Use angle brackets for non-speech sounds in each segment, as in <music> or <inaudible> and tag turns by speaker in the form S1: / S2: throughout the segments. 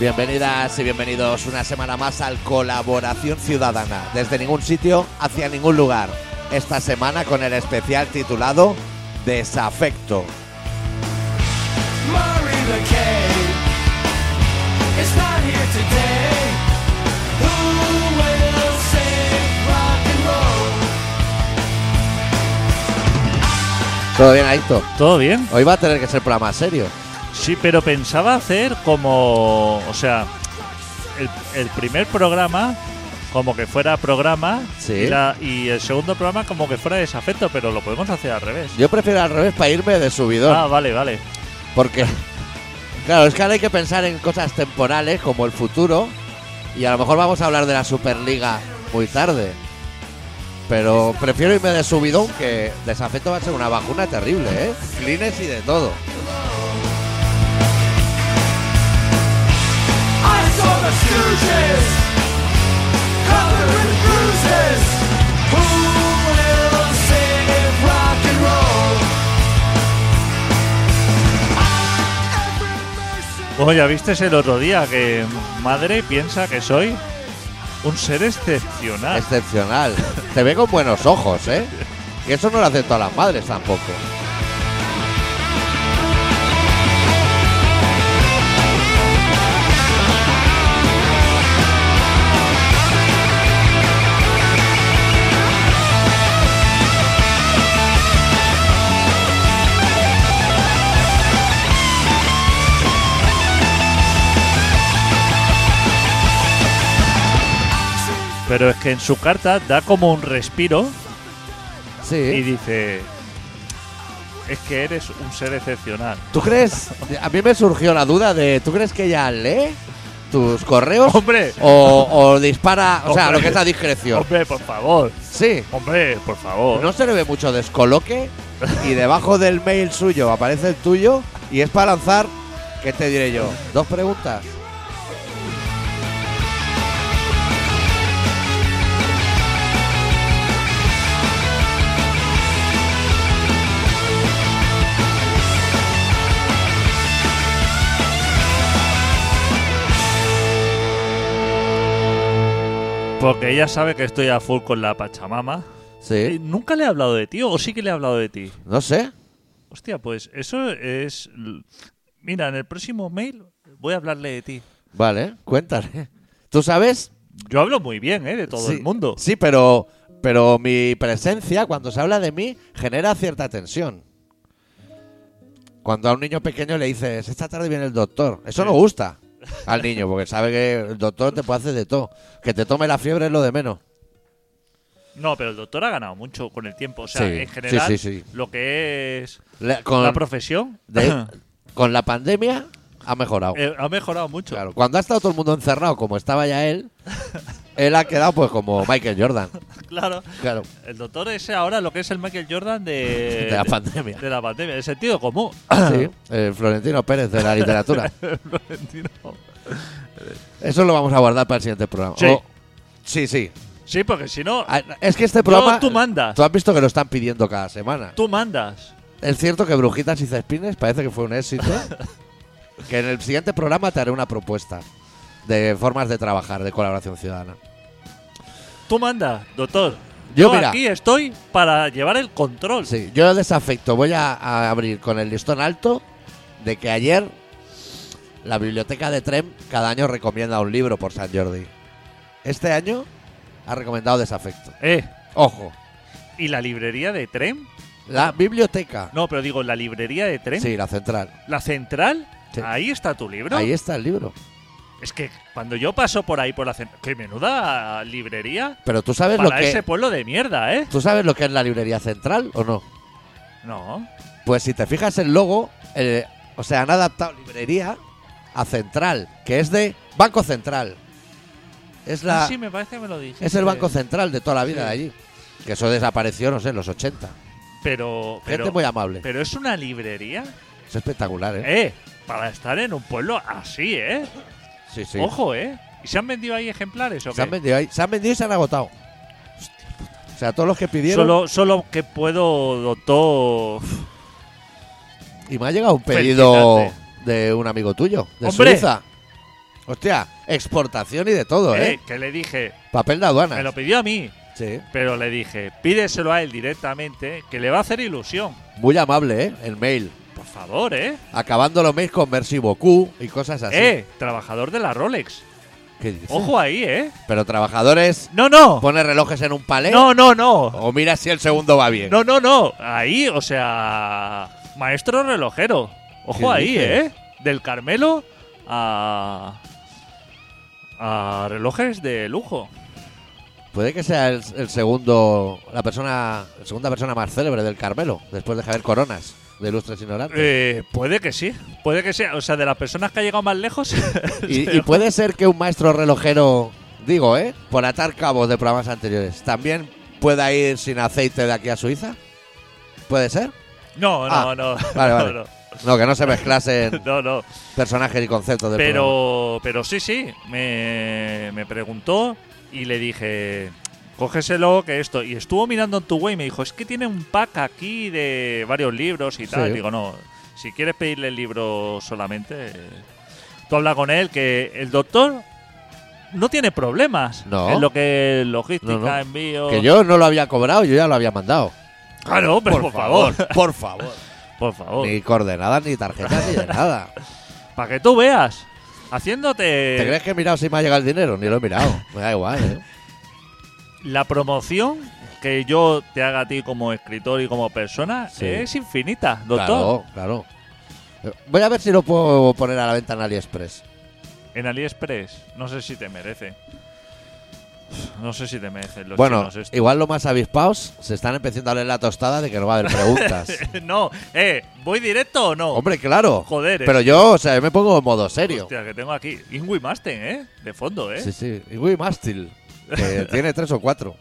S1: Bienvenidas y bienvenidos una semana más al Colaboración Ciudadana, desde ningún sitio hacia ningún lugar. Esta semana con el especial titulado Desafecto. ¿Todo bien, Adicto?
S2: ¿Todo bien?
S1: Hoy va a tener que ser programa serio.
S2: Sí, pero pensaba hacer como. O sea, el, el primer programa como que fuera programa
S1: Sí.
S2: y, la- y el segundo programa como que fuera desafecto, pero lo podemos hacer al revés.
S1: Yo prefiero al revés para irme de subidón.
S2: Ah, vale, vale.
S1: Porque, <laughs> claro, es que ahora hay que pensar en cosas temporales como el futuro. Y a lo mejor vamos a hablar de la Superliga muy tarde. Pero prefiero irme de subidón que desafecto va a ser una vacuna terrible, ¿eh? Clines y de todo.
S3: The?
S2: Bueno, ya viste el otro día que madre piensa que soy un ser excepcional.
S1: Excepcional. Te ve con buenos ojos, ¿eh? Y eso no lo hacen todas las madres tampoco.
S2: Pero es que en su carta da como un respiro y
S1: Sí.
S2: dice: Es que eres un ser excepcional.
S1: ¿Tú crees? <laughs> A mí me surgió la duda de, ¿tú crees que ella lee tus correos?
S2: ¡Hombre!
S1: O, o dispara, o sea,
S2: Hombre.
S1: lo que es a discreción.
S2: ¡Hombre, por favor!
S1: Sí.
S2: ¡Hombre, por favor!
S1: No se le ve mucho descoloque y debajo del mail suyo aparece el tuyo y es para lanzar, ¿qué te diré yo? Dos preguntas.
S2: Porque ella sabe que estoy a full con la Pachamama.
S1: Sí.
S2: nunca le he hablado de ti, o sí que le he hablado de ti.
S1: No sé.
S2: Hostia, pues eso es. Mira, en el próximo mail voy a hablarle de ti.
S1: Vale, cuéntale. ¿Tú sabes?
S2: Yo hablo muy bien, ¿eh? De todo
S1: Sí,
S2: el mundo.
S1: Sí, pero, pero mi presencia, cuando se habla de mí, genera cierta tensión. Cuando a un niño pequeño le dices, esta tarde viene el doctor, eso no gusta al niño, porque sabe que el doctor te puede hacer de todo. Que te tome la fiebre es lo de menos.
S2: No, pero el doctor ha ganado mucho con el tiempo. O sea,
S1: Sí,
S2: en general,
S1: sí, sí, sí.
S2: lo que es
S1: Le- con,
S2: la profesión
S1: de- <coughs> con la pandemia ha mejorado.
S2: eh, ha mejorado mucho.
S1: Claro, cuando ha estado todo el mundo encerrado, como estaba ya él, <laughs> él ha quedado pues como Michael Jordan. <laughs>
S2: Claro.
S1: Claro,
S2: El doctor es ahora lo que es el Michael Jordan de,
S1: de la pandemia.
S2: de la pandemia. El sentido común. <coughs>
S1: Sí, el Florentino Pérez de la literatura. <laughs>
S2: Florentino.
S1: Eso lo vamos a guardar para el siguiente programa.
S2: Sí.
S1: O- sí, sí.
S2: Sí, porque si no,
S1: Ah, Es que este programa.
S2: tú mandas.
S1: Tú has visto que lo están pidiendo cada semana.
S2: tú mandas.
S1: Es cierto que Brujitas y Cespines parece que fue un éxito. <laughs> que en el siguiente programa te haré una propuesta de formas de trabajar, de colaboración ciudadana.
S2: Tú mandas, doctor.
S1: Yo, mira.
S2: aquí estoy para llevar el control.
S1: Sí, yo desafecto. Voy a, a abrir con el listón alto de que ayer la biblioteca de Trem cada año recomienda un libro por San Jordi. Este año ha recomendado desafecto.
S2: Eh,
S1: Ojo,
S2: ¿y la librería de tren?
S1: la biblioteca.
S2: No, pero digo, la librería de tren.
S1: Sí, la central.
S2: La central.
S1: Sí.
S2: Ahí está tu libro.
S1: Ahí está el libro.
S2: Es que cuando yo paso por ahí por la central. ¡Qué menuda librería!
S1: Pero tú sabes lo
S2: Para
S1: que
S2: ese pueblo de mierda, ¿eh?
S1: ¿Tú sabes lo que es la librería central o no?
S2: No.
S1: Pues si te fijas el logo, eh, o sea, han adaptado librería a central, que es de Banco Central. Es la
S2: Ah, sí, me parece que me lo dijiste.
S1: es el Banco Central de toda la vida
S2: Sí.
S1: de allí. Que eso desapareció, no sé, en los 80.
S2: Pero,
S1: Gente
S2: pero,
S1: muy amable.
S2: pero es una librería.
S1: Es espectacular, ¿eh?
S2: Eh, para estar en un pueblo así, ¿eh?
S1: Sí, sí.
S2: Ojo, ¿eh? ¿Y se han vendido ahí ejemplares o
S1: Se han
S2: qué?
S1: vendido ahí. Se han vendido y se han agotado. O sea, todos los que pidieron.
S2: Solo, solo que puedo, doctor.
S1: Y me ha llegado un pedido de un amigo tuyo, de
S2: ¡Hombre!
S1: Suiza. Hostia, exportación y de todo, ¿eh?
S2: Eh, que le dije,
S1: Papel de aduana.
S2: me lo pidió a mí,
S1: Sí.
S2: pero le dije, pídeselo a él directamente, que le va a hacer ilusión.
S1: Muy amable, ¿eh? El mail.
S2: Por favor, ¿eh?
S1: Acabando los mails con Merci beaucoup y cosas así.
S2: Eh, trabajador de la Rolex.
S1: ¿Qué dices?
S2: Ojo ahí, ¿eh?
S1: Pero trabajadores,
S2: No, no.
S1: pone relojes en un palé.
S2: No, no, no.
S1: O mira si el segundo va bien.
S2: No, no, no. Ahí, o sea, maestro relojero. Ojo
S1: ¿Qué
S2: ahí,
S1: dices?
S2: ¿eh? Del Carmelo a a relojes de lujo.
S1: Puede que sea el, el segundo, la persona, la segunda persona más célebre del Carmelo, después de Javier Coronas, de Ilustres Ignorantes.
S2: Eh, puede que sí, puede que sea. O sea, de las personas que ha llegado más lejos.
S1: y, <laughs> y puede ser que un maestro relojero, digo, ¿eh? Por atar cabos de programas anteriores, también pueda ir sin aceite de aquí a Suiza. ¿Puede ser?
S2: No, no,
S1: Ah,
S2: no.
S1: vale, <laughs>
S2: no,
S1: vale.
S2: no.
S1: No, que no se mezclasen <laughs>
S2: No, no.
S1: personajes y conceptos programa.
S2: Pero, pero sí, sí. Me, me preguntó y le dije, cógeselo, que esto. Y estuvo mirando en tu web y me dijo, es que tiene un pack aquí de varios libros y tal.
S1: Sí.
S2: Digo, no, si quieres pedirle el libro solamente, tú habla con él, que el doctor no tiene problemas
S1: No.
S2: en lo que logística,
S1: No, no.
S2: envío.
S1: Que yo no lo había cobrado, yo ya lo había mandado.
S2: Claro, pero por, favor, <laughs>
S1: por favor.
S2: por favor.
S1: Ni coordenadas, ni tarjetas, ni de <laughs> nada.
S2: Para que tú veas, haciéndote
S1: ¿Te crees que he mirado si me ha llegado el dinero? Ni lo he mirado. Me da igual, ¿eh?
S2: La promoción que yo te haga a ti como escritor y como persona
S1: Sí.
S2: es infinita, doctor.
S1: Claro, claro. Eh, Voy a ver si lo puedo poner a la venta en AliExpress.
S2: En AliExpress, no sé si te merece. No sé si te merecen los
S1: bueno,
S2: chinos
S1: igual los más avispados se están empezando a leer la tostada de que no va a haber preguntas. <laughs>
S2: no, eh, ¿voy directo o no?
S1: Hombre, claro.
S2: Joder,
S1: Pero yo, o sea, yo me pongo en modo serio.
S2: Hostia, que tengo aquí. Ingui Masten, ¿eh? De fondo, ¿eh?
S1: Sí, sí. Y Wii Mástil, que <laughs> tiene tres o cuatro.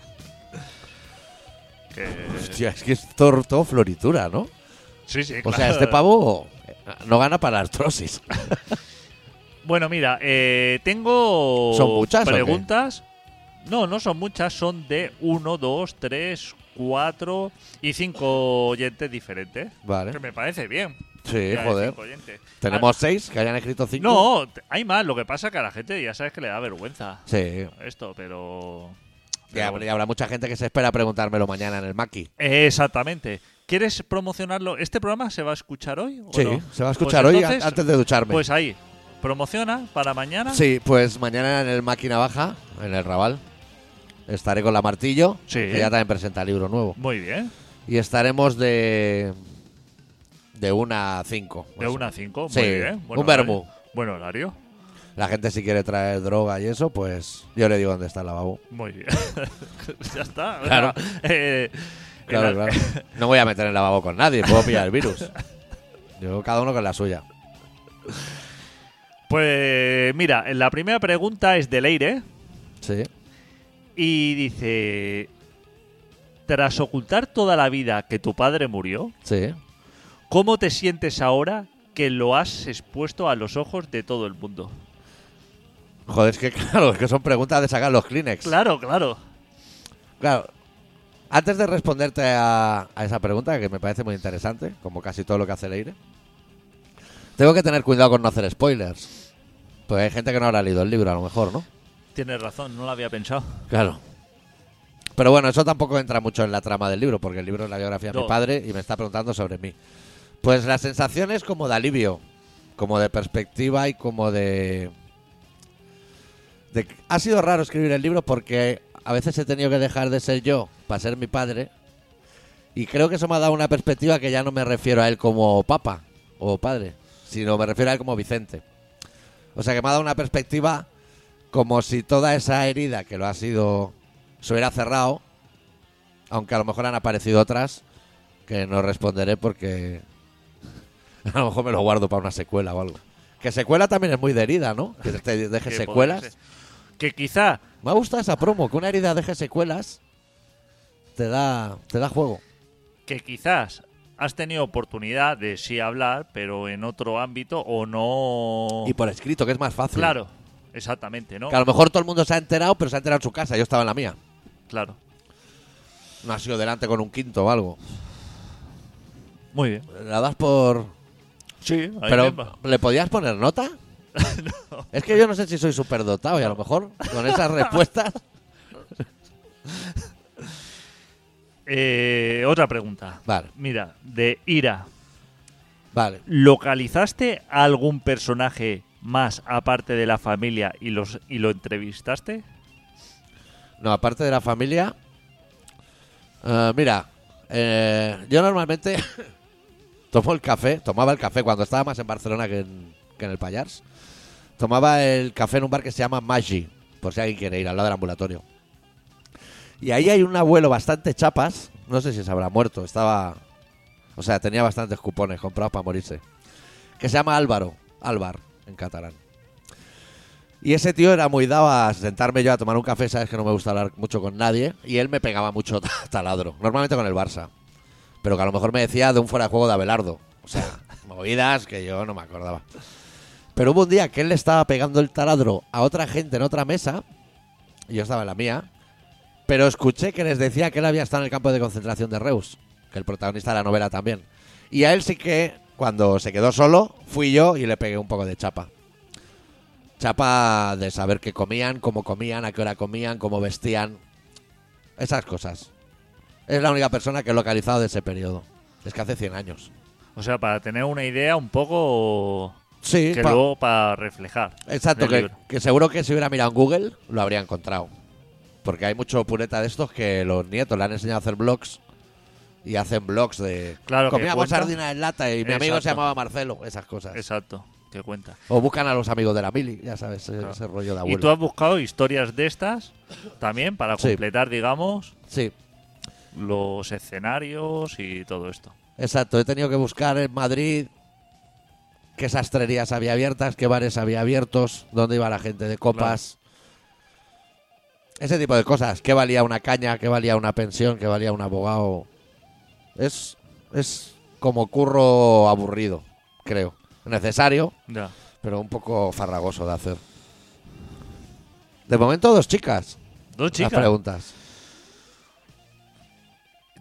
S2: Que-
S1: Hostia, es que es todo, todo floritura, ¿no?
S2: Sí, sí,
S1: O sea, este pavo no gana para artrosis. <laughs>
S2: Bueno, mira, eh, tengo
S1: ¿Son muchas
S2: preguntas. No, no son muchas, son de uno, dos, tres, cuatro y cinco oyentes diferentes.
S1: Vale.
S2: Que me parece bien.
S1: Sí,
S2: Ya,
S1: joder. Tenemos seis que hayan escrito
S2: Ah,
S1: cinco.
S2: No, hay más. Lo que pasa que a la gente ya sabes que le da vergüenza
S1: Sí.
S2: esto, pero.
S1: Ya,
S2: pero-
S1: y habrá mucha gente que se espera preguntármelo mañana en el Maki.
S2: Exactamente. ¿Quieres promocionarlo? ¿Este programa se va a escuchar hoy? o
S1: Sí,
S2: no?
S1: se va a
S2: Pues
S1: escuchar hoy
S2: entonces,
S1: antes de ducharme.
S2: Pues ahí. Promociona para mañana.
S1: Sí, pues mañana en el Máquina Baja, en el Raval, estaré con la Martillo,
S2: Sí.
S1: que ya también presenta libro nuevo.
S2: Muy bien.
S1: Y estaremos de. De una a cinco.
S2: De
S1: más o
S2: 1 a 5.
S1: Sí,
S2: Muy bien.
S1: un
S2: horario.
S1: vermú.
S2: Buen horario.
S1: La gente si quiere traer droga y eso, pues yo le digo dónde está el lavabo.
S2: Muy bien. <laughs> ya está. <laughs>
S1: Claro.
S2: Eh,
S1: claro. No voy a meter el lavabo con nadie, puedo pillar el virus. <laughs> Yo cada uno con la suya.
S2: Pues mira, la primera pregunta es de Leire
S1: Sí.
S2: y dice: Tras ocultar toda la vida que tu padre murió,
S1: Sí.
S2: ¿Cómo te sientes ahora que lo has expuesto a los ojos de todo el mundo?
S1: Joder, es que <laughs> claro, es que son preguntas de sacar los Kleenex.
S2: Claro, claro.
S1: Claro. Antes de responderte a, a esa pregunta, que me parece muy interesante, como casi todo lo que hace Leire, tengo que tener cuidado con no hacer spoilers. Porque hay gente que no habrá leído el libro, a lo mejor, ¿no?
S2: Tienes razón, no lo había pensado.
S1: Claro. Pero bueno, eso tampoco entra mucho en la trama del libro, porque el libro es la biografía de mi padre y me está preguntando sobre mí. Pues la sensación es como de alivio, como de perspectiva y como de... de... Ha sido raro escribir el libro porque a veces he tenido que dejar de ser yo para ser mi padre y creo que eso me ha dado una perspectiva que ya no me refiero a él como papa o padre, sino me refiero a él como Vicente. O sea que me ha dado una perspectiva como si toda esa herida que lo ha sido se hubiera cerrado, aunque a lo mejor han aparecido otras que no responderé porque <laughs> a lo mejor me lo guardo para una secuela o algo. Que secuela también es muy de herida, ¿no? Que te <laughs> deje secuelas.
S2: Que quizá,
S1: Me ha gustado esa promo, que una herida deje secuelas te da te da juego.
S2: que quizás has tenido oportunidad de sí hablar, pero en otro ámbito o no.
S1: Y por escrito, que es más fácil.
S2: Claro, exactamente, ¿no?
S1: Que a lo mejor todo el mundo se ha enterado, pero se ha enterado en su casa. Yo estaba en la mía.
S2: Claro.
S1: No ha sido delante con un quinto o algo.
S2: Muy bien.
S1: La das por...
S2: Sí, ahí
S1: Pero,
S2: mismo.
S1: ¿le podías poner nota? <laughs> Es que yo no sé si soy superdotado y a lo mejor con esas respuestas. <laughs>
S2: Eh, otra pregunta.
S1: Vale,
S2: Mira, de Ira.
S1: vale.
S2: ¿Localizaste a algún personaje más aparte de la familia y, los, y lo entrevistaste?
S1: No, aparte de la familia. eh, mira, eh, yo normalmente tomo el café, tomaba el café cuando estaba más en Barcelona que en, el Pallars. Tomaba el café en un bar que se llama Magi, por si alguien quiere ir, al lado del ambulatorio. Y ahí hay un abuelo bastante chapas, no sé si se habrá muerto, estaba... O sea, tenía bastantes cupones comprados para morirse. Que se llama Álvaro, Álvar, en catalán. Y ese tío era muy dado a sentarme yo a tomar un café, sabes que no me gusta hablar mucho con nadie, y él me pegaba mucho <laughs> taladro, normalmente con el Barça. Pero que a lo mejor me decía de un fuera de juego de Abelardo. O sea, <laughs> movidas que yo no me acordaba. Pero hubo un día que él le estaba pegando el taladro a otra gente en otra mesa, y yo estaba en la mía, pero escuché que les decía que él había estado en el campo de concentración de Reus, que el protagonista de la novela también. Y a él sí que, cuando se quedó solo, fui yo y le pegué un poco de chapa. Chapa de saber qué comían, cómo comían, a qué hora comían, cómo vestían. Esas cosas. Es la única persona que he localizado de ese periodo. Es que hace 100 años.
S2: O sea, para tener una idea un poco
S1: Sí,
S2: que
S1: pa-
S2: luego para reflejar.
S1: exacto, que, que seguro que si hubiera mirado en Google lo habría encontrado. Porque hay mucho pureta de estos que los nietos le han enseñado a hacer blogs y hacen blogs de...
S2: Claro,
S1: Comíamos
S2: cuentan.
S1: sardina en lata y mi amigo se llamaba Marcelo. Esas cosas.
S2: Exacto, que cuenta.
S1: O buscan a los amigos de la mili, ya sabes, ese,
S2: Claro.
S1: ese rollo de
S2: Y
S1: abuelo.
S2: tú has buscado historias de estas también para
S1: Sí.
S2: completar, digamos,
S1: Sí,
S2: los escenarios y todo esto.
S1: exacto. He tenido que buscar en Madrid qué sastrerías había abiertas, qué bares había abiertos, dónde iba la gente de copas. Ese tipo de cosas. ¿Qué valía una caña? ¿Qué valía una pensión? ¿Qué valía un abogado? Es, es como curro aburrido, creo. Necesario,
S2: Ya.
S1: pero un poco farragoso de hacer. De momento, dos chicas.
S2: Dos
S1: Las
S2: chicas.
S1: preguntas.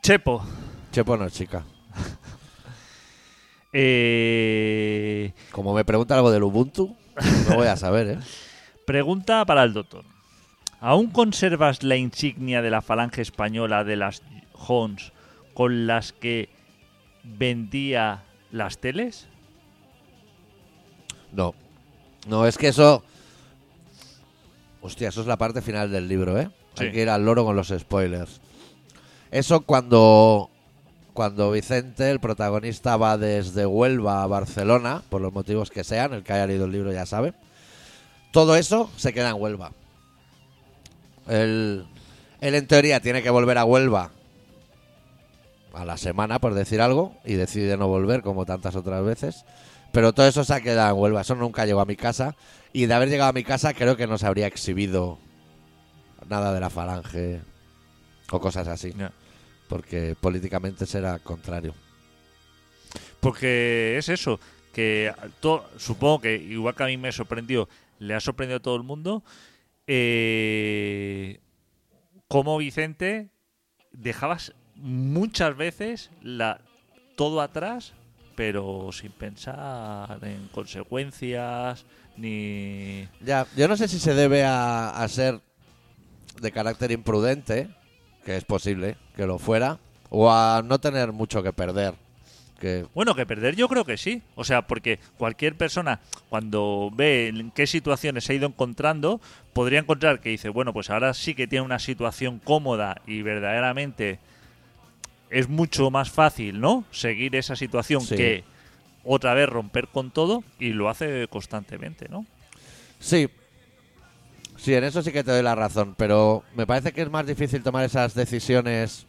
S2: Chepo.
S1: Chepo no chica. <laughs>
S2: Eh,
S1: Como me pregunta algo del Ubuntu, no voy a saber, ¿eh? <laughs>
S2: pregunta para el doctor. ¿Aún conservas la insignia de la falange española de las Hons con las que vendía las teles?
S1: No. No, es que eso. Hostia, eso es la parte final del libro, ¿eh? Hay que ir al loro con los spoilers. Eso cuando. Cuando Vicente, el protagonista, va desde Huelva a Barcelona, por los motivos que sean, el que haya leído el libro ya sabe. Todo eso se queda en Huelva. Él, él en teoría tiene que volver a Huelva a la semana, por decir algo, y decide no volver como tantas otras veces. Pero todo eso se ha quedado en Huelva, eso nunca llegó a mi casa. Y de haber llegado a mi casa creo que no se habría exhibido nada de la falange o cosas así. Porque políticamente será contrario.
S2: Porque es eso, que to- supongo que igual que a mí me sorprendió, le ha sorprendido a todo el mundo, eh, como Vicente dejabas muchas veces la, todo atrás, pero sin pensar en consecuencias ni...
S1: Ya, yo no sé si se debe a, a ser de carácter imprudente, que es posible que lo fuera, o a no tener mucho que perder. Que
S2: Bueno, que perder yo creo que sí. O sea, porque cualquier persona cuando ve en qué situaciones se ha ido encontrando, podría encontrar que dice, bueno, pues ahora sí que tiene una situación cómoda y verdaderamente es mucho más fácil, ¿no? Seguir esa situación
S1: Sí.
S2: que otra vez romper con todo y lo hace constantemente, ¿no?
S1: Sí. Sí, en eso sí que te doy la razón, pero me parece que es más difícil tomar esas decisiones,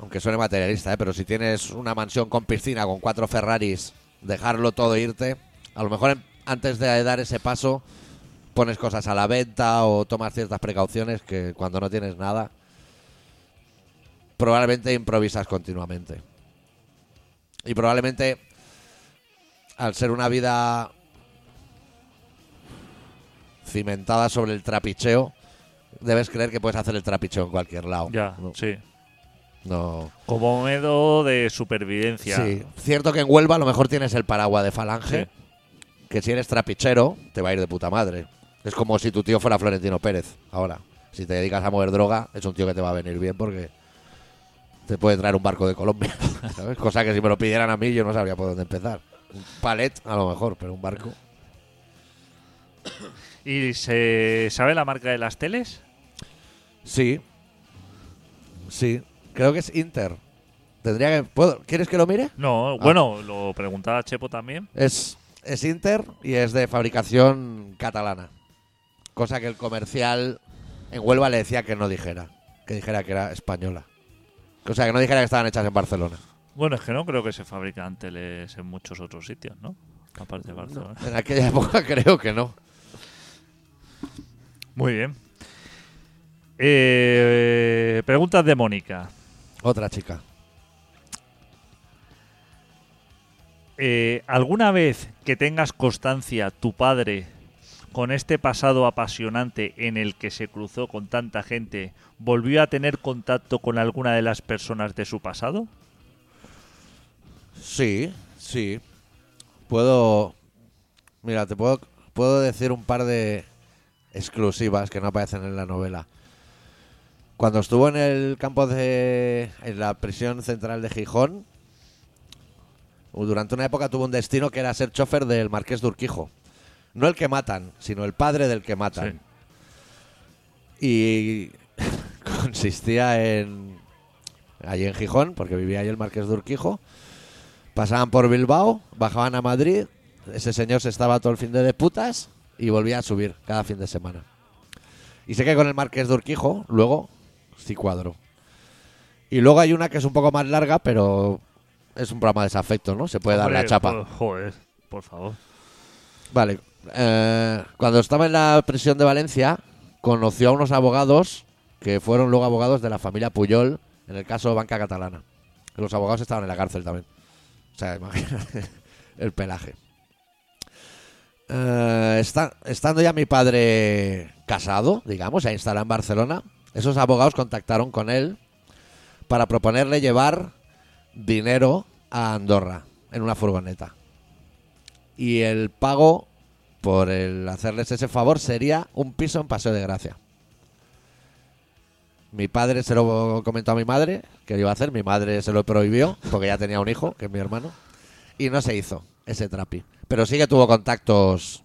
S1: aunque suene materialista, ¿eh? pero si tienes una mansión con piscina, con cuatro Ferraris, dejarlo todo e irte, a lo mejor antes de dar ese paso pones cosas a la venta o tomas ciertas precauciones que cuando no tienes nada, probablemente improvisas continuamente. Y probablemente, al ser una vida cimentada sobre el trapicheo, debes creer que puedes hacer el trapicheo en cualquier lado.
S2: Ya,
S1: no,
S2: sí.
S1: no.
S2: Como método de supervivencia.
S1: Sí, cierto que en Huelva a lo mejor tienes el paraguas de falange, que si eres trapichero, te va a ir de puta madre. Es como si tu tío fuera Florentino Pérez, ahora. Si te dedicas a mover droga, es un tío que te va a venir bien porque te puede traer un barco de Colombia, <laughs> ¿sabes? Cosa que si me lo pidieran a mí yo no sabría por dónde empezar. Un palet, a lo mejor, pero un barco.
S2: ¿Y se sabe la marca de las teles?
S1: Sí. Sí. Creo que es Inter. Tendría que. ¿puedo- ¿Quieres que lo mire?
S2: No, bueno, lo preguntaba Chepo también.
S1: Es, es Inter y es de fabricación catalana. Cosa que el comercial en Huelva le decía que no dijera. Que dijera que era española. O sea, que no dijera que estaban hechas en Barcelona.
S2: Bueno, es que no creo que se fabrican teles en muchos otros sitios, ¿no? Aparte de Barcelona.
S1: En aquella <laughs> época creo que no.
S2: Muy bien. Eh, preguntas de Mónica.
S1: Otra chica.
S2: Eh, ¿Alguna vez que tengas constancia tu padre con este pasado apasionante en el que se cruzó con tanta gente, volvió a tener contacto con alguna de las personas de su pasado?
S1: Sí, sí. Puedo. Mira, te puedo, puedo decir un par de exclusivas que no aparecen en la novela. Cuando estuvo en el campo de. en la prisión central de Gijón, durante una época tuvo un destino que era ser chofer del Marqués de Urquijo. No el que matan, sino el padre del que matan. Y <laughs> consistía en. allí en Gijón, porque vivía allí el Marqués de Urquijo. Pasaban por Bilbao, bajaban a Madrid, ese señor se estaba todo el fin de de putas y volvía a subir cada fin de semana. Y sé que con el Marqués de Urquijo, luego, sí cuadro. Y luego hay una que es un poco más larga, pero es un programa de desafecto, ¿no? Se puede dar la chapa.
S2: por- joder, por favor.
S1: Vale. eh, cuando estaba en la prisión de Valencia, conoció a unos abogados que fueron luego abogados de la familia Puyol en el caso Banca Catalana. Los abogados estaban en la cárcel también. O sea, imagínate <laughs> el pelaje. Eh, está- estando ya mi padre casado, digamos, ya instalado en Barcelona, esos abogados contactaron con él para proponerle llevar dinero a Andorra en una furgoneta. Y el pago por el hacerles ese favor sería un piso en Paseo de Gracia. Mi padre se lo comentó a mi madre que lo iba a hacer, mi madre se lo prohibió porque ya tenía un hijo, que es mi hermano, y no se hizo ese trapi. Pero sí que tuvo contactos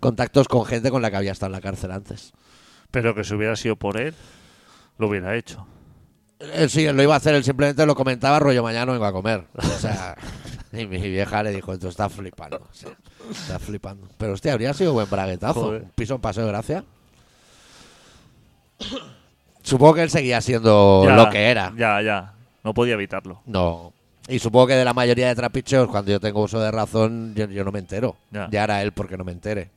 S1: contactos con gente con la que había estado en la cárcel antes.
S2: Pero que si hubiera sido por él, lo hubiera hecho.
S1: Él sí, él lo iba a hacer, él simplemente lo comentaba, rollo, mañana no vengo a comer. O sea, <laughs> y mi vieja le dijo, tú estás flipando. o sea, estás flipando. Pero hostia, habría sido buen braguetazo.
S2: Joder.
S1: Un piso en Paseo de Gracia. Supongo que él seguía siendo
S2: Ya,
S1: lo que era.
S2: Ya, ya. No podía evitarlo.
S1: No. Y supongo que de la mayoría de trapicheos, cuando yo tengo uso de razón, yo, yo no me entero.
S2: Ya.
S1: Ya era él porque no me entere.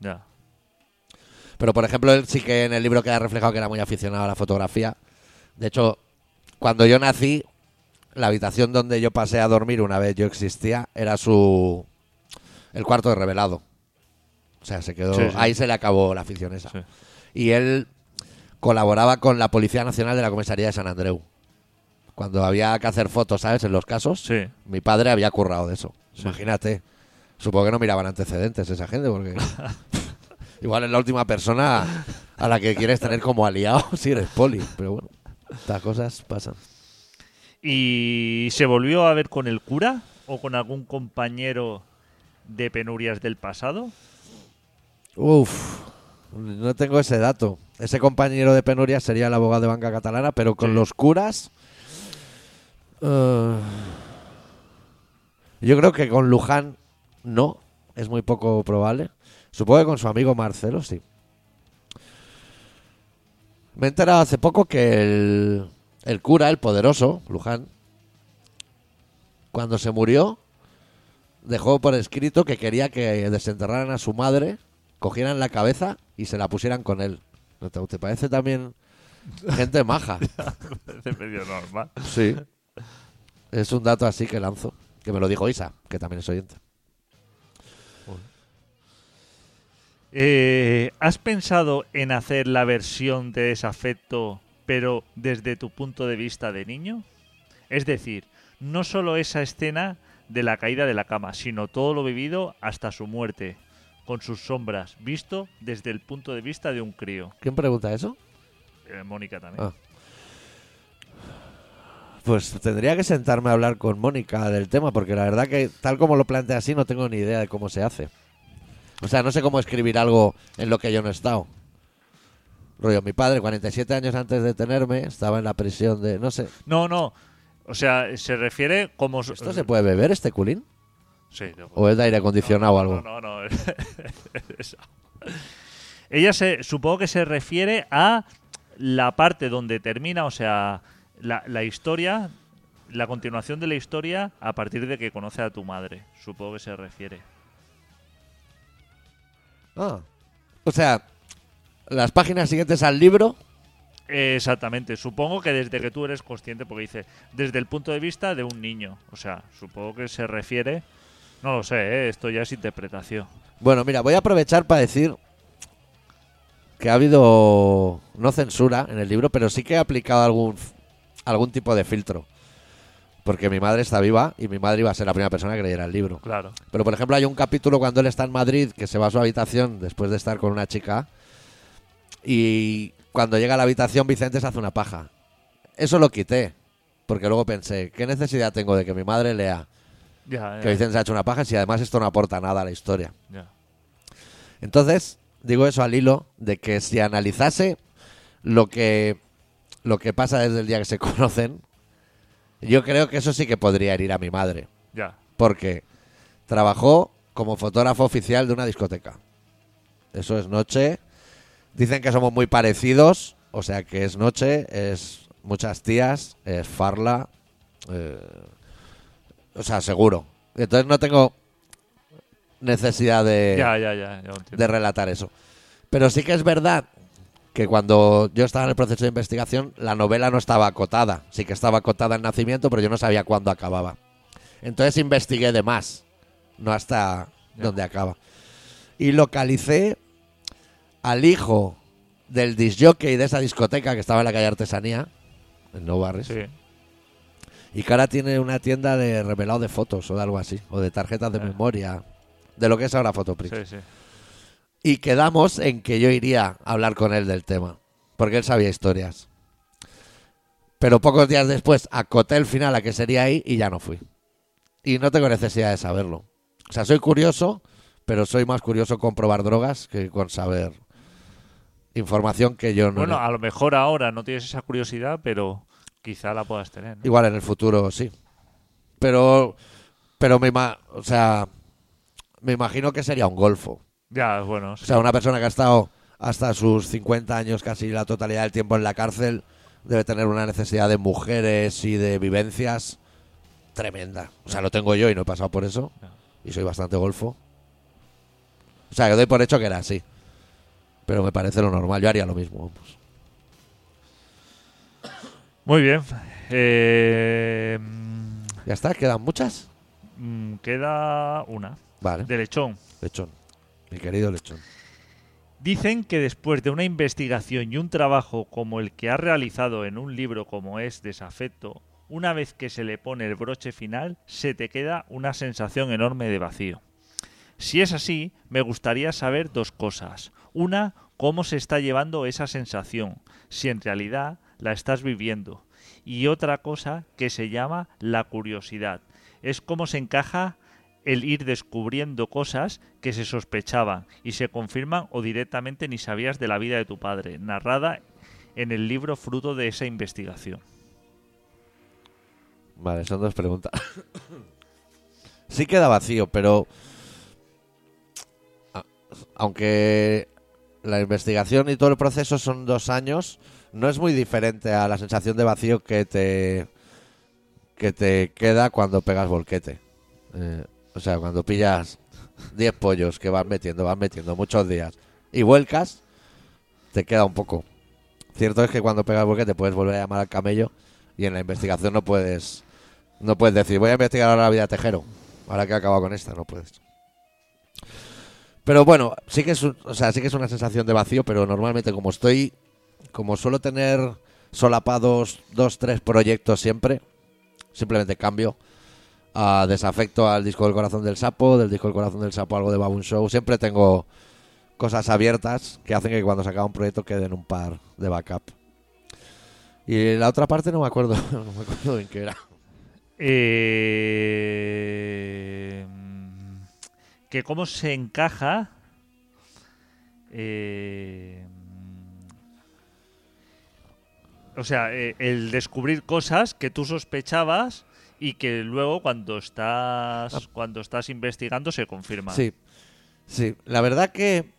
S1: Pero, por ejemplo, él sí que en el libro queda reflejado que era muy aficionado a la fotografía. De hecho, cuando yo nací, la habitación donde yo pasé a dormir una vez yo existía era su. el cuarto de revelado. O sea, se quedó.
S2: Sí, sí.
S1: Ahí se le acabó la afición esa.
S2: Sí.
S1: Y él colaboraba con la Policía Nacional de la Comisaría de San Andreu. Cuando había que hacer fotos, ¿sabes? En los casos.
S2: Sí.
S1: Mi padre había currado de eso.
S2: Sí.
S1: Imagínate. Supongo que no miraban antecedentes esa gente, porque. <laughs> Igual es la última persona a la que quieres tener como aliado <laughs> si eres poli. Pero bueno, estas cosas pasan.
S2: ¿Y se volvió a ver con el cura o con algún compañero de penurias del pasado?
S1: Uf, no tengo ese dato. Ese compañero de penuria sería el abogado de banca catalana, pero con
S2: Sí.
S1: los curas. Eh, yo creo que con Luján no, es muy poco probable. Supongo que con su amigo Marcelo sí. Me he enterado hace poco que el, el cura, el poderoso, Luján, cuando se murió, dejó por escrito que quería que desenterraran a su madre, cogieran la cabeza y se la pusieran con él. ¿No ¿Te, te parece también gente maja? <laughs>
S2: Parece medio normal.
S1: Sí. Es un dato así que lanzo. Que me lo dijo Isa, que también es oyente.
S2: Eh, ¿Has pensado en hacer la versión de desafecto, pero desde tu punto de vista de niño? Es decir, no solo esa escena de la caída de la cama, sino todo lo vivido hasta su muerte, con sus sombras, visto desde el punto de vista de un crío.
S1: ¿Quién pregunta eso?
S2: Eh, Mónica también.
S1: Ah. Pues tendría que sentarme a hablar con Mónica del tema, porque la verdad que tal como lo plantea así no tengo ni idea de cómo se hace. O sea, no sé cómo escribir algo en lo que yo no he estado. Rollo, mi padre, 47 años antes de tenerme, estaba en la prisión de... No sé,
S2: No, no. O sea, se refiere como...
S1: ¿esto se puede beber, este culín?
S2: Sí,
S1: ¿O es de aire acondicionado o algo?
S2: No, no, no. <laughs> Eso. Ella se, supongo que se refiere a la parte donde termina, o sea, la, la historia, la continuación de la historia a partir de que conoce a tu madre. Supongo que se refiere.
S1: Ah. O sea, las páginas siguientes al libro...
S2: Exactamente. Supongo que desde que tú eres consciente, porque dice, desde el punto de vista de un niño. O sea, supongo que se refiere... No lo sé, ¿eh? esto ya es interpretación.
S1: Bueno, mira, voy a aprovechar para decir que ha habido no censura en el libro, pero sí que he aplicado algún algún tipo de filtro. Porque mi madre está viva y mi madre iba a ser la primera persona que leyera el libro.
S2: Claro.
S1: Pero por ejemplo hay un capítulo cuando él está en Madrid que se va a su habitación después de estar con una chica y cuando llega a la habitación Vicente se hace una paja. Eso lo quité porque luego pensé, ¿qué necesidad tengo de que mi madre lea
S2: Ya,
S1: que Vicente se ha hecho una paja si además esto no aporta nada a la historia?
S2: ya.
S1: Entonces, digo eso al hilo de que si analizase lo que, lo que pasa desde el día que se <laughs> conocen, yo creo que eso sí que podría herir a mi madre.
S2: ya.
S1: Porque trabajó como fotógrafo oficial de una discoteca. Eso es noche. Dicen que somos muy parecidos, o sea que es noche, es muchas tías, es farla. eh, o sea, seguro. Entonces no tengo necesidad de
S2: Ya, ya, ya.
S1: de relatar eso. Pero sí que es verdad que cuando yo estaba en el proceso de investigación, la novela no estaba acotada. Sí que estaba acotada en nacimiento, pero yo no sabía cuándo acababa. Entonces investigué de más, no hasta
S2: Ya.
S1: donde acaba. Y localicé al hijo del disjockey de esa discoteca que estaba en la calle Artesanía, en No Barris,
S2: Sí.
S1: y que ahora tiene una tienda de revelado de fotos o de algo así, o de tarjetas de memoria, de lo que es ahora Fotoprint.
S2: Sí, sí.
S1: Y quedamos en que yo iría a hablar con él del tema, porque él sabía historias. Pero pocos días después acoté el final a que sería ahí y ya no fui. Y no tengo necesidad de saberlo. O sea, soy curioso, pero soy más curioso con probar drogas que con saber información que yo no...
S2: Bueno, a lo mejor ahora no tienes esa curiosidad, pero quizá la puedas tener. ¿no?
S1: Igual en el futuro sí. Pero, pero me, ima- o sea, me imagino que sería un golfo.
S2: Ya, bueno.
S1: O sea, una persona que ha estado hasta sus 50 años, casi la totalidad del tiempo en la cárcel, debe tener una necesidad de mujeres y de vivencias tremenda. O sea, lo tengo yo y no he pasado por eso. Y soy bastante golfo. O sea, que doy por hecho que era así. Pero me parece lo normal. Yo haría lo mismo. vamos.
S2: Muy bien. Eh, mm,
S1: Ya está, quedan muchas.
S2: mm, queda una.
S1: Vale,
S2: De lechón.
S1: lechón. Mi querido lechón.
S2: Dicen que después de una investigación y un trabajo como el que ha realizado en un libro como es Desafecto, una vez que se le pone el broche final, se te queda una sensación enorme de vacío. Si es así, me gustaría saber dos cosas. Una, cómo se está llevando esa sensación, si en realidad la estás viviendo. Y otra cosa que se llama la curiosidad. Es cómo se encaja el ir descubriendo cosas que se sospechaban y se confirman o directamente ni sabías de la vida de tu padre, narrada en el libro fruto de esa investigación.
S1: Vale, son dos preguntas. <coughs> sí queda vacío, pero. Aunque la investigación y todo el proceso son dos años, no es muy diferente a la sensación de vacío que te. que te queda cuando pegas volquete. Eh, o sea, cuando pillas 10 pollos que vas metiendo, vas metiendo muchos días y vuelcas, te queda un poco. Cierto es que cuando pegas volquete puedes volver a llamar al camello y en la investigación no puedes no puedes decir voy a investigar ahora la vida Tejero ahora que he acabado con esta no puedes pero bueno sí que es o sea sí que es una sensación de vacío pero normalmente como estoy como suelo tener solapados dos tres proyectos siempre simplemente cambio a Desafecto al disco del corazón del sapo, del disco del corazón del sapo algo de Baboon Show. Siempre tengo cosas abiertas que hacen que cuando se acaba un proyecto queden un par de backup. Y la otra parte no me acuerdo, <laughs> no me acuerdo en qué era.
S2: Eh, que cómo se encaja. eh, o sea, eh, el descubrir cosas que tú sospechabas y que luego cuando estás cuando estás investigando se confirman.
S1: Sí, sí. La verdad que.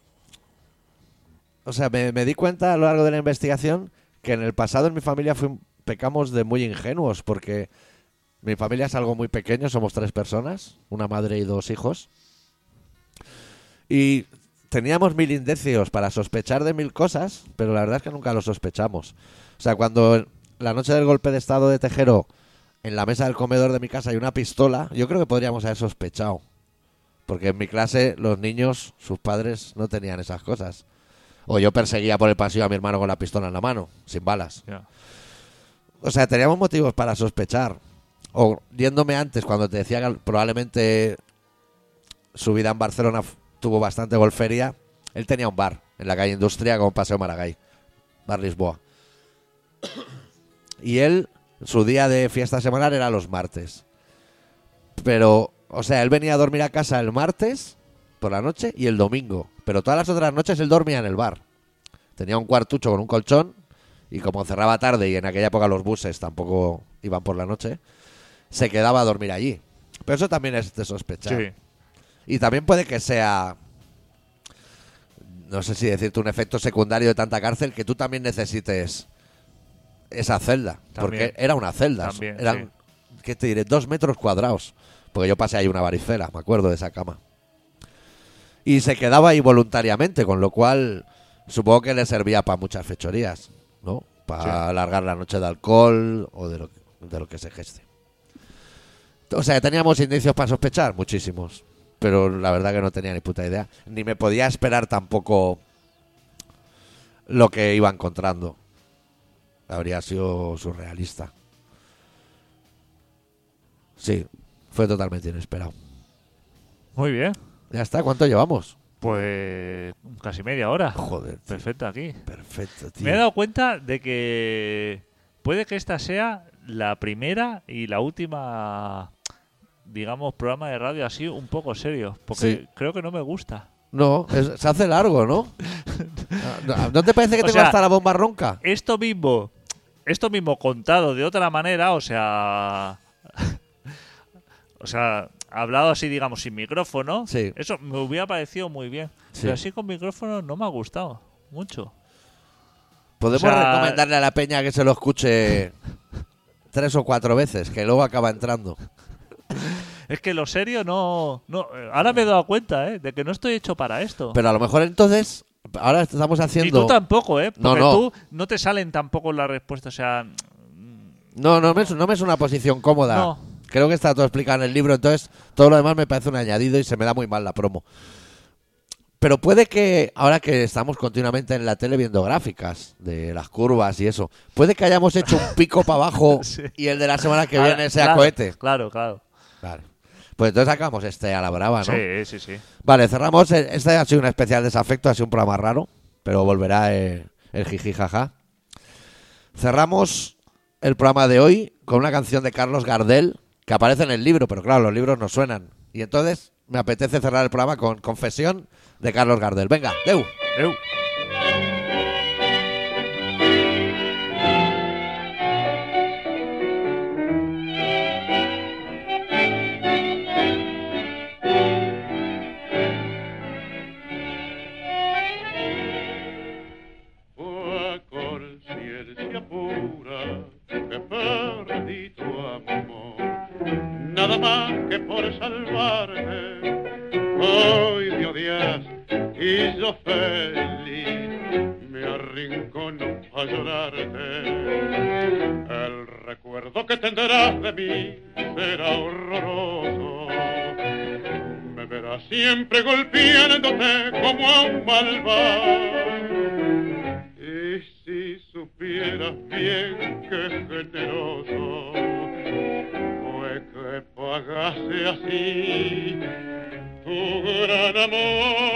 S1: O sea, me, me di cuenta a lo largo de la investigación que en el pasado en mi familia fui- pecamos de muy ingenuos, porque mi familia es algo muy pequeño, somos tres personas, una madre y dos hijos. Y teníamos mil indicios para sospechar de mil cosas, pero la verdad es que nunca lo sospechamos. O sea, cuando la noche del golpe de estado de Tejero, en la mesa del comedor de mi casa hay una pistola, yo creo que podríamos haber sospechado. Porque en mi clase los niños, sus padres, no tenían esas cosas. O yo perseguía por el pasillo a mi hermano con la pistola en la mano, sin balas. O sea, teníamos motivos para sospechar. O yéndome antes, cuando te decía que probablemente su vida en Barcelona tuvo bastante golfería, él tenía un bar en la calle Industria con Paseo Maragall, Bar Lisboa. <coughs> Y él, su día de fiesta semanal era los martes. Pero, o sea, él venía a dormir a casa el martes por la noche y el domingo. Pero todas las otras noches él dormía en el bar. Tenía un cuartucho con un colchón y como cerraba tarde y en aquella época los buses tampoco iban por la noche, se quedaba a dormir allí. Pero eso también es de sospechar.
S2: Sí.
S1: Y también puede que sea, no sé si decirte, un efecto secundario de tanta cárcel que tú también necesites esa celda.
S2: También.
S1: Porque era una celda.
S2: También,
S1: Eran, ¿qué te diré? Dos metros cuadrados. Porque yo pasé ahí una varicela, me acuerdo de esa cama. Y se quedaba ahí voluntariamente, con lo cual supongo que le servía para muchas fechorías, ¿no? Para
S2: Sí.
S1: alargar la noche de alcohol o de lo, de lo que se geste. O sea, teníamos indicios para sospechar, muchísimos. Pero la verdad que no tenía ni puta idea. Ni me podía esperar tampoco lo que iba encontrando. Habría sido surrealista. Sí, fue totalmente inesperado.
S2: Muy bien.
S1: Ya está, ¿cuánto llevamos?
S2: Pues casi media hora.
S1: Joder, tío.
S2: Perfecto aquí.
S1: Perfecto, tío.
S2: Me he dado cuenta de que puede que esta sea la primera y la última, digamos, programa de radio así un poco serio. Porque
S1: Sí.
S2: creo que no me gusta.
S1: No, es- se hace largo, ¿no? <laughs> ¿No, ¿no te parece que
S2: O
S1: tengo
S2: sea-
S1: hasta la bomba ronca?
S2: Esto mismo, esto mismo contado de otra manera, o sea, <laughs> o sea, hablado así, digamos, sin micrófono,
S1: Sí.
S2: eso me hubiera parecido muy bien.
S1: Sí.
S2: Pero así con micrófono no me ha gustado mucho.
S1: Podemos
S2: o sea-
S1: recomendarle a la peña que se lo escuche <laughs> tres o cuatro veces, que luego acaba entrando.
S2: Es que lo serio no, no. Ahora me he dado cuenta, ¿eh? De que no estoy hecho para esto.
S1: Pero a lo mejor entonces, ahora estamos
S2: y
S1: haciendo...
S2: tú tampoco, ¿eh?
S1: No,
S2: Porque
S1: no.
S2: tú no te salen tampoco las respuestas. O sea,
S1: No, no me, es, no me es una posición cómoda.
S2: No.
S1: Creo que está todo explicado en el libro, entonces todo lo demás me parece un añadido y se me da muy mal la promo. Pero puede que, ahora que estamos continuamente en la tele viendo gráficas de las curvas y eso, puede que hayamos hecho un pico para abajo <laughs>
S2: Sí.
S1: y el de la semana que
S2: ahora-
S1: viene sea
S2: claro,
S1: cohete.
S2: Claro, claro.
S1: Vale. Pues entonces sacamos este a la brava, ¿no?
S2: Sí, sí, sí.
S1: Vale, cerramos. el- Este ha sido un especial desafecto, ha sido un programa raro, pero volverá eh, el jiji jaja. Cerramos el programa de hoy con una canción de Carlos Gardel que aparece en el libro, pero claro, los libros no suenan. Y entonces me apetece cerrar el programa con Confesión de Carlos Gardel. Venga, Deu.
S2: Eu.
S4: Gran amor.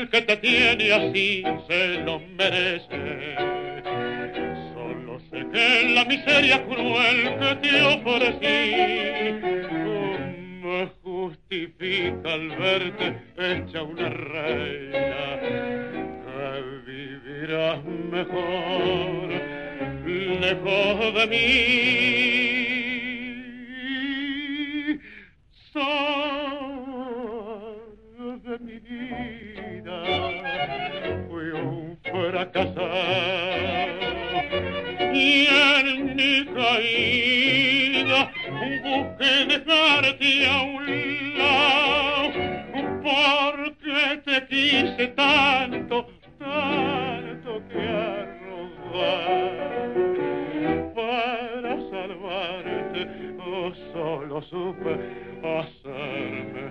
S4: El que te tiene así se lo merece. Solo sé que la miseria cruel que te ofrecí me justifica al verte hecha una reina que vivirás mejor lejos de mí. Sol de mi vida, un fracasado y en mi caída busqué dejarte a un lado porque te quise tanto, tanto que a robar para salvarte. Oh, solo supe hacerme